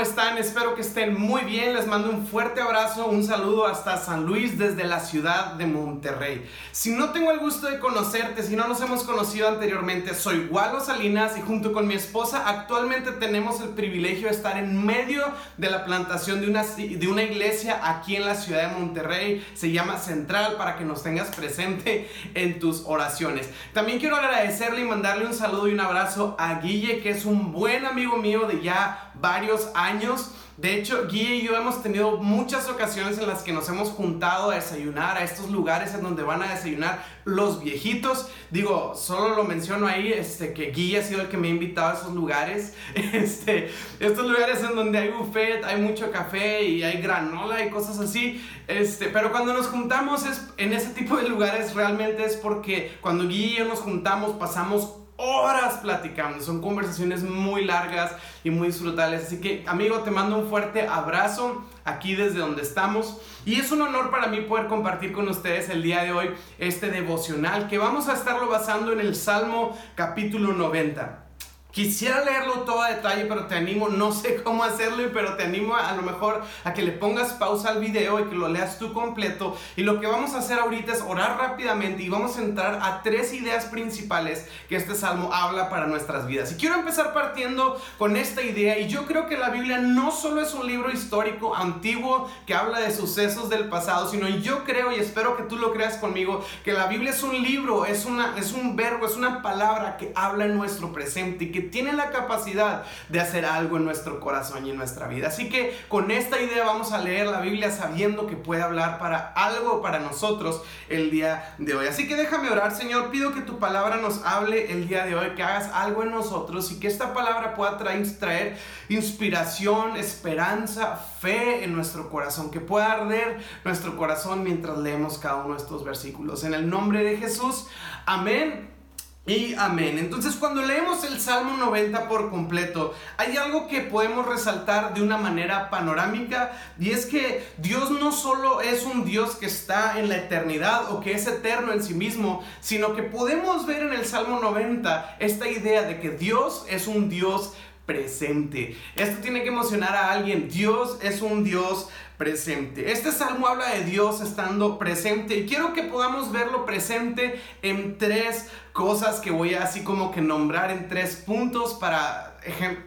¿cómo están? Espero que estén muy bien. Les mando un fuerte abrazo, un saludo hasta San Luis desde la ciudad de Monterrey. Si no tengo el gusto de conocerte, si no nos hemos conocido anteriormente, soy Walo Salinas y junto con mi esposa actualmente tenemos el privilegio de estar en medio de la plantación de una, de una iglesia aquí en la ciudad de Monterrey. Se llama Central para que nos tengas presente en tus oraciones. También quiero agradecerle y mandarle un saludo y un abrazo a Guille, que es un buen amigo mío de ya varios años. De hecho, Guille y yo hemos tenido muchas ocasiones en las que nos hemos juntado a desayunar a estos lugares en donde van a desayunar los viejitos. Digo, solo lo menciono ahí, este, que Guille ha sido el que me ha invitado a esos lugares. Este, estos lugares en donde hay buffet, hay mucho café y hay granola y cosas así. Este, pero cuando nos juntamos es, en ese tipo de lugares realmente es porque cuando Guille y yo nos juntamos pasamos horas platicando. Son conversaciones muy largas y muy disfrutables. Así que, amigo, te mando un fuerte abrazo aquí desde donde estamos. Y es un honor para mí poder compartir con ustedes el día de hoy este devocional que vamos a estarlo basando en el Salmo capítulo 90. Quisiera leerlo todo a detalle, pero te animo, no sé cómo hacerlo, pero te animo a, a, lo mejor a que le pongas pausa al video y que lo leas tú completo. Y lo que vamos a hacer ahorita es orar rápidamente y vamos a entrar a tres ideas principales que este salmo habla para nuestras vidas. Y quiero empezar partiendo con esta idea. Y yo creo que la Biblia no solo es un libro histórico antiguo que habla de sucesos del pasado, sino yo creo y espero que tú lo creas conmigo, que la Biblia es un libro, es, una, es un verbo, es una palabra que habla en nuestro presente y que tiene la capacidad de hacer algo en nuestro corazón y en nuestra vida. Así que con esta idea vamos a leer la Biblia sabiendo que puede hablar para algo para nosotros el día de hoy. Así que déjame orar, Señor, pido que tu palabra nos hable el día de hoy, que hagas algo en nosotros y que esta palabra pueda traer, traer inspiración, esperanza, fe en nuestro corazón, que pueda arder nuestro corazón mientras leemos cada uno de estos versículos. En el nombre de Jesús, amén. Y amén. Entonces cuando leemos el Salmo 90 por completo, hay algo que podemos resaltar de una manera panorámica y es que Dios no solo es un Dios que está en la eternidad o que es eterno en sí mismo, sino que podemos ver en el Salmo 90 esta idea de que Dios es un Dios presente. Esto tiene que emocionar a alguien. Dios es un Dios presente. Este salmo habla de Dios estando presente y quiero que podamos verlo presente en tres cosas que voy a así como que nombrar en tres puntos para,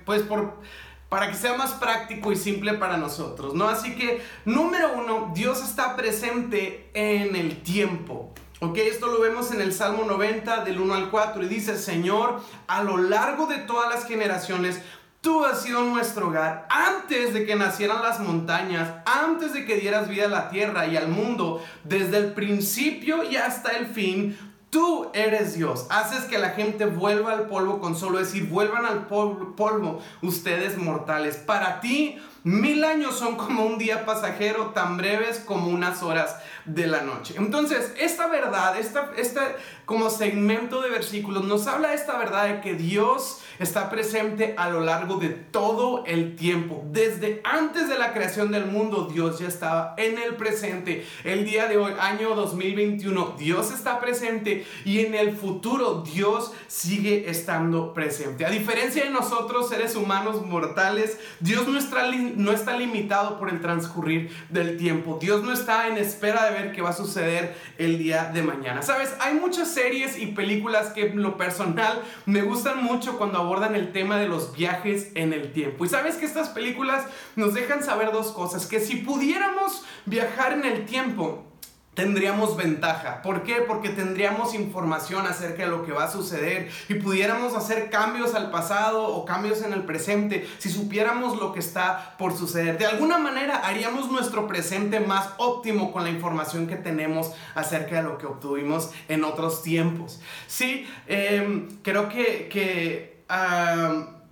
pues por para que sea más práctico y simple para nosotros, ¿no? Así que, número uno, Dios está presente en el tiempo. Ok, esto lo vemos en el Salmo 90 del 1 al 4 y dice, Señor, a lo largo de todas las generaciones, Tú has sido nuestro hogar antes de que nacieran las montañas, antes de que dieras vida a la tierra y al mundo, desde el principio y hasta el fin. Tú eres Dios. Haces que la gente vuelva al polvo con solo decir, vuelvan al polvo, ustedes mortales. Para ti, mil años son como un día pasajero, tan breves como unas horas de la noche. Entonces, esta verdad, este como segmento de versículos, nos habla de esta verdad de que Dios está presente a lo largo de todo el tiempo. Desde antes de la creación del mundo, Dios ya estaba en el presente. El día de hoy, año 2021, Dios está presente y en el futuro Dios sigue estando presente. A diferencia de nosotros, seres humanos mortales, Dios no está, no está limitado por el transcurrir del tiempo. Dios no está en espera de ver qué va a suceder el día de mañana. Sabes, hay muchas series y películas que en lo personal me gustan mucho cuando abordan el tema de los viajes en el tiempo. Y sabes que estas películas nos dejan saber dos cosas, que si pudiéramos viajar en el tiempo, tendríamos ventaja. ¿Por qué? Porque tendríamos información acerca de lo que va a suceder y pudiéramos hacer cambios al pasado o cambios en el presente si supiéramos lo que está por suceder. De alguna manera haríamos nuestro presente más óptimo con la información que tenemos acerca de lo que obtuvimos en otros tiempos. Sí, em, creo que... que um,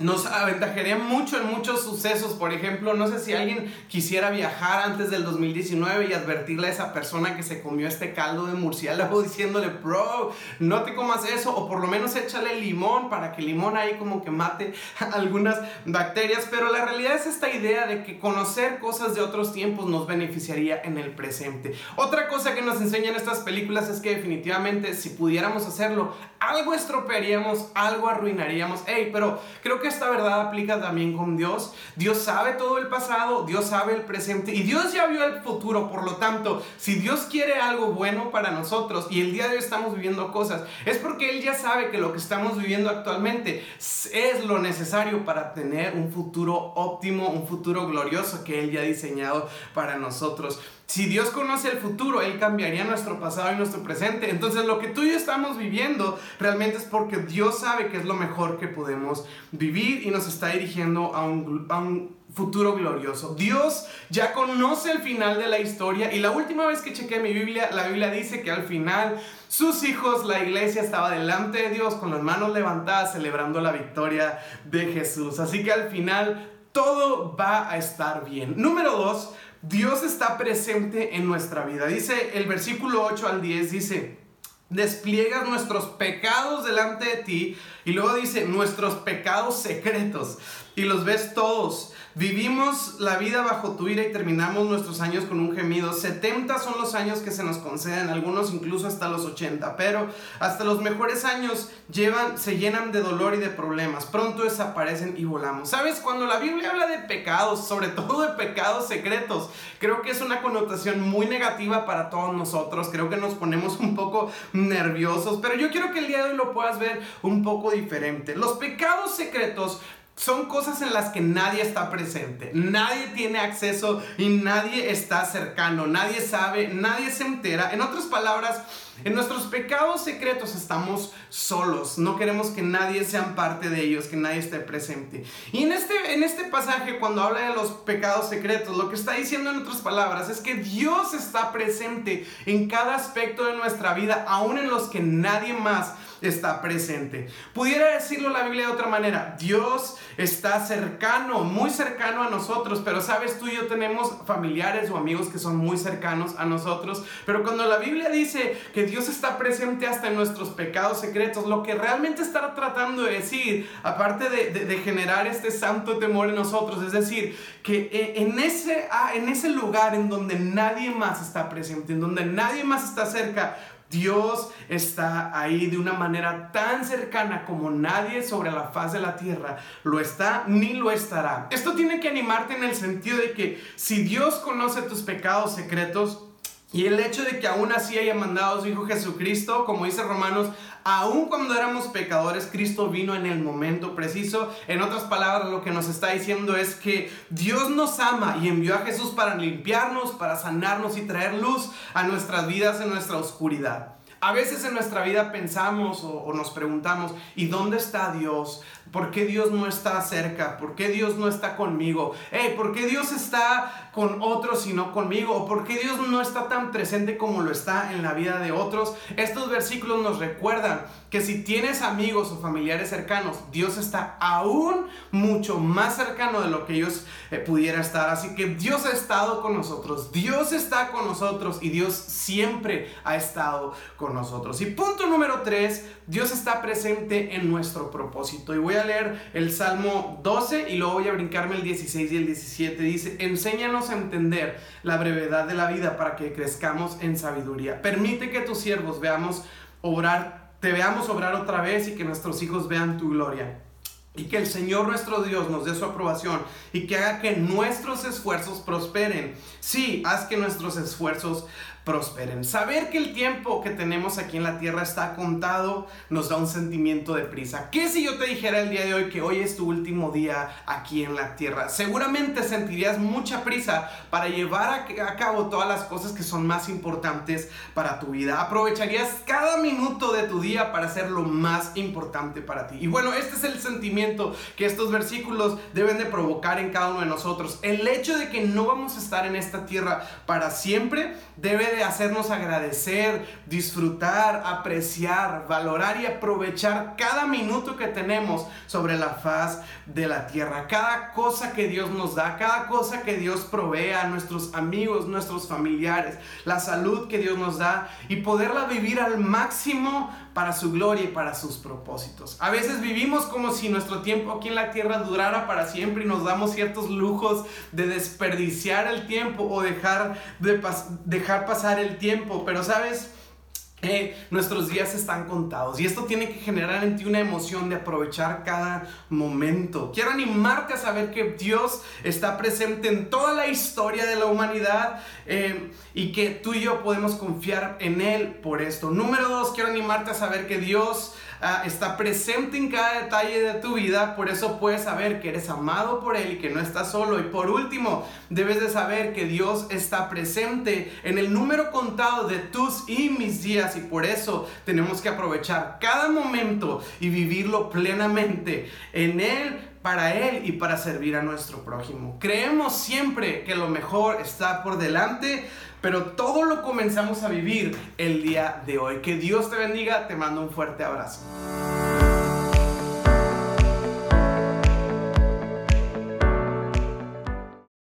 nos aventajaría mucho en muchos sucesos. Por ejemplo, no sé si alguien quisiera viajar antes del 2019 y advertirle a esa persona que se comió este caldo de murciélago diciéndole, bro, no te comas eso, o por lo menos échale limón para que el limón ahí como que mate algunas bacterias. Pero la realidad es esta idea de que conocer cosas de otros tiempos nos beneficiaría en el presente. Otra cosa que nos enseñan estas películas es que definitivamente si pudiéramos hacerlo, algo estropearíamos, algo arruinaríamos. Hey, pero creo que esta verdad aplica también con Dios. Dios sabe todo el pasado, Dios sabe el presente y Dios ya vio el futuro. Por lo tanto, si Dios quiere algo bueno para nosotros y el día de hoy estamos viviendo cosas, es porque Él ya sabe que lo que estamos viviendo actualmente es lo necesario para tener un futuro óptimo, un futuro glorioso que Él ya ha diseñado para nosotros. Si Dios conoce el futuro, Él cambiaría nuestro pasado y nuestro presente. Entonces lo que tú y yo estamos viviendo realmente es porque Dios sabe que es lo mejor que podemos vivir y nos está dirigiendo a un, a un futuro glorioso. Dios ya conoce el final de la historia y la última vez que chequé mi Biblia, la Biblia dice que al final sus hijos, la iglesia estaba delante de Dios con las manos levantadas celebrando la victoria de Jesús. Así que al final todo va a estar bien. Número dos, Dios está presente en nuestra vida. Dice el versículo 8 al 10, dice, despliegas nuestros pecados delante de ti y luego dice, nuestros pecados secretos y los ves todos. Vivimos la vida bajo tu ira y terminamos nuestros años con un gemido. 70 son los años que se nos conceden, algunos incluso hasta los 80, pero hasta los mejores años llevan, se llenan de dolor y de problemas. Pronto desaparecen y volamos. ¿Sabes? Cuando la Biblia habla de pecados, sobre todo de pecados secretos, creo que es una connotación muy negativa para todos nosotros. Creo que nos ponemos un poco nerviosos, pero yo quiero que el día de hoy lo puedas ver un poco diferente. Los pecados secretos son cosas en las que nadie está presente, nadie tiene acceso y nadie está cercano, nadie sabe, nadie se entera. En otras palabras, en nuestros pecados secretos estamos solos, no queremos que nadie sea parte de ellos, que nadie esté presente. Y en este, en este pasaje, cuando habla de los pecados secretos, lo que está diciendo en otras palabras es que Dios está presente en cada aspecto de nuestra vida, aún en los que nadie más está presente. Pudiera decirlo la Biblia de otra manera, Dios está cercano, muy cercano a nosotros, pero sabes, tú y yo tenemos familiares o amigos que son muy cercanos a nosotros, pero cuando la Biblia dice que Dios está presente hasta en nuestros pecados secretos, lo que realmente está tratando de decir, aparte de, generar este santo temor en nosotros, es decir, que e, en ese, ah, en ese lugar en donde nadie más está presente, en donde nadie más está cerca, Dios está ahí de una manera tan cercana como nadie sobre la faz de la tierra lo está ni lo estará. Esto tiene que animarte en el sentido de que si Dios conoce tus pecados secretos, y el hecho de que aún así haya mandado a su Hijo Jesucristo, como dice Romanos, aún cuando éramos pecadores, Cristo vino en el momento preciso. En otras palabras, lo que nos está diciendo es que Dios nos ama y envió a Jesús para limpiarnos, para sanarnos y traer luz a nuestras vidas en nuestra oscuridad. A veces en nuestra vida pensamos o, nos preguntamos, ¿y dónde está Dios? ¿Por qué Dios no está cerca? ¿Por qué Dios no está conmigo? ¿Por qué Dios está con otros y no conmigo? ¿O por qué Dios no está tan presente como lo está en la vida de otros? Estos versículos nos recuerdan que si tienes amigos o familiares cercanos, Dios está aún mucho más cercano de lo que ellos eh, pudiera estar. Así que Dios ha estado con nosotros, Dios está con nosotros y Dios siempre ha estado con nosotros. Y punto número tres, Dios está presente en nuestro propósito. Y voy a leer el Salmo 12 y luego voy a brincarme el 16 y el 17. Dice, enséñanos a entender la brevedad de la vida para que crezcamos en sabiduría. Permite que tus siervos veamos obrar te veamos obrar otra vez y que nuestros hijos vean tu gloria. Y que el Señor nuestro Dios nos dé su aprobación y que haga que nuestros esfuerzos prosperen. Sí, haz que nuestros esfuerzos prosperen. Saber que el tiempo que tenemos aquí en la tierra está contado nos da un sentimiento de prisa. ¿Qué si yo te dijera el día de hoy que hoy es tu último día aquí en la tierra? Seguramente sentirías mucha prisa para llevar a cabo todas las cosas que son más importantes para tu vida. Aprovecharías cada minuto de tu día para hacer lo más importante para ti. Y bueno, este es el sentimiento que estos versículos deben de provocar en cada uno de nosotros. El hecho de que no vamos a estar en esta tierra para siempre debe de hacernos agradecer, disfrutar, apreciar, valorar y aprovechar cada minuto que tenemos sobre la faz de la tierra. Cada cosa que Dios nos da, cada cosa que Dios provee a nuestros amigos, nuestros familiares, la salud que Dios nos da y poderla vivir al máximo para su gloria y para sus propósitos. A veces vivimos como si nuestro tiempo aquí en la tierra durara para siempre y nos damos ciertos lujos de desperdiciar el tiempo o dejar, de dejar pasar el tiempo, pero sabes, eh, nuestros días están contados y esto tiene que generar en ti una emoción de aprovechar cada momento. Quiero animarte a saber que Dios está presente en toda la historia de la humanidad eh, y que tú y yo podemos confiar en Él por esto. Número dos, quiero animarte a saber que Dios Ah, está presente en cada detalle de tu vida, por eso puedes saber que eres amado por Él y que no estás solo. Y por último, debes de saber que Dios está presente en el número contado de tus y mis días y por eso tenemos que aprovechar cada momento y vivirlo plenamente en Él para Él y para servir a nuestro prójimo. Creemos siempre que lo mejor está por delante, pero todo lo comenzamos a vivir el día de hoy. Que Dios te bendiga, te mando un fuerte abrazo.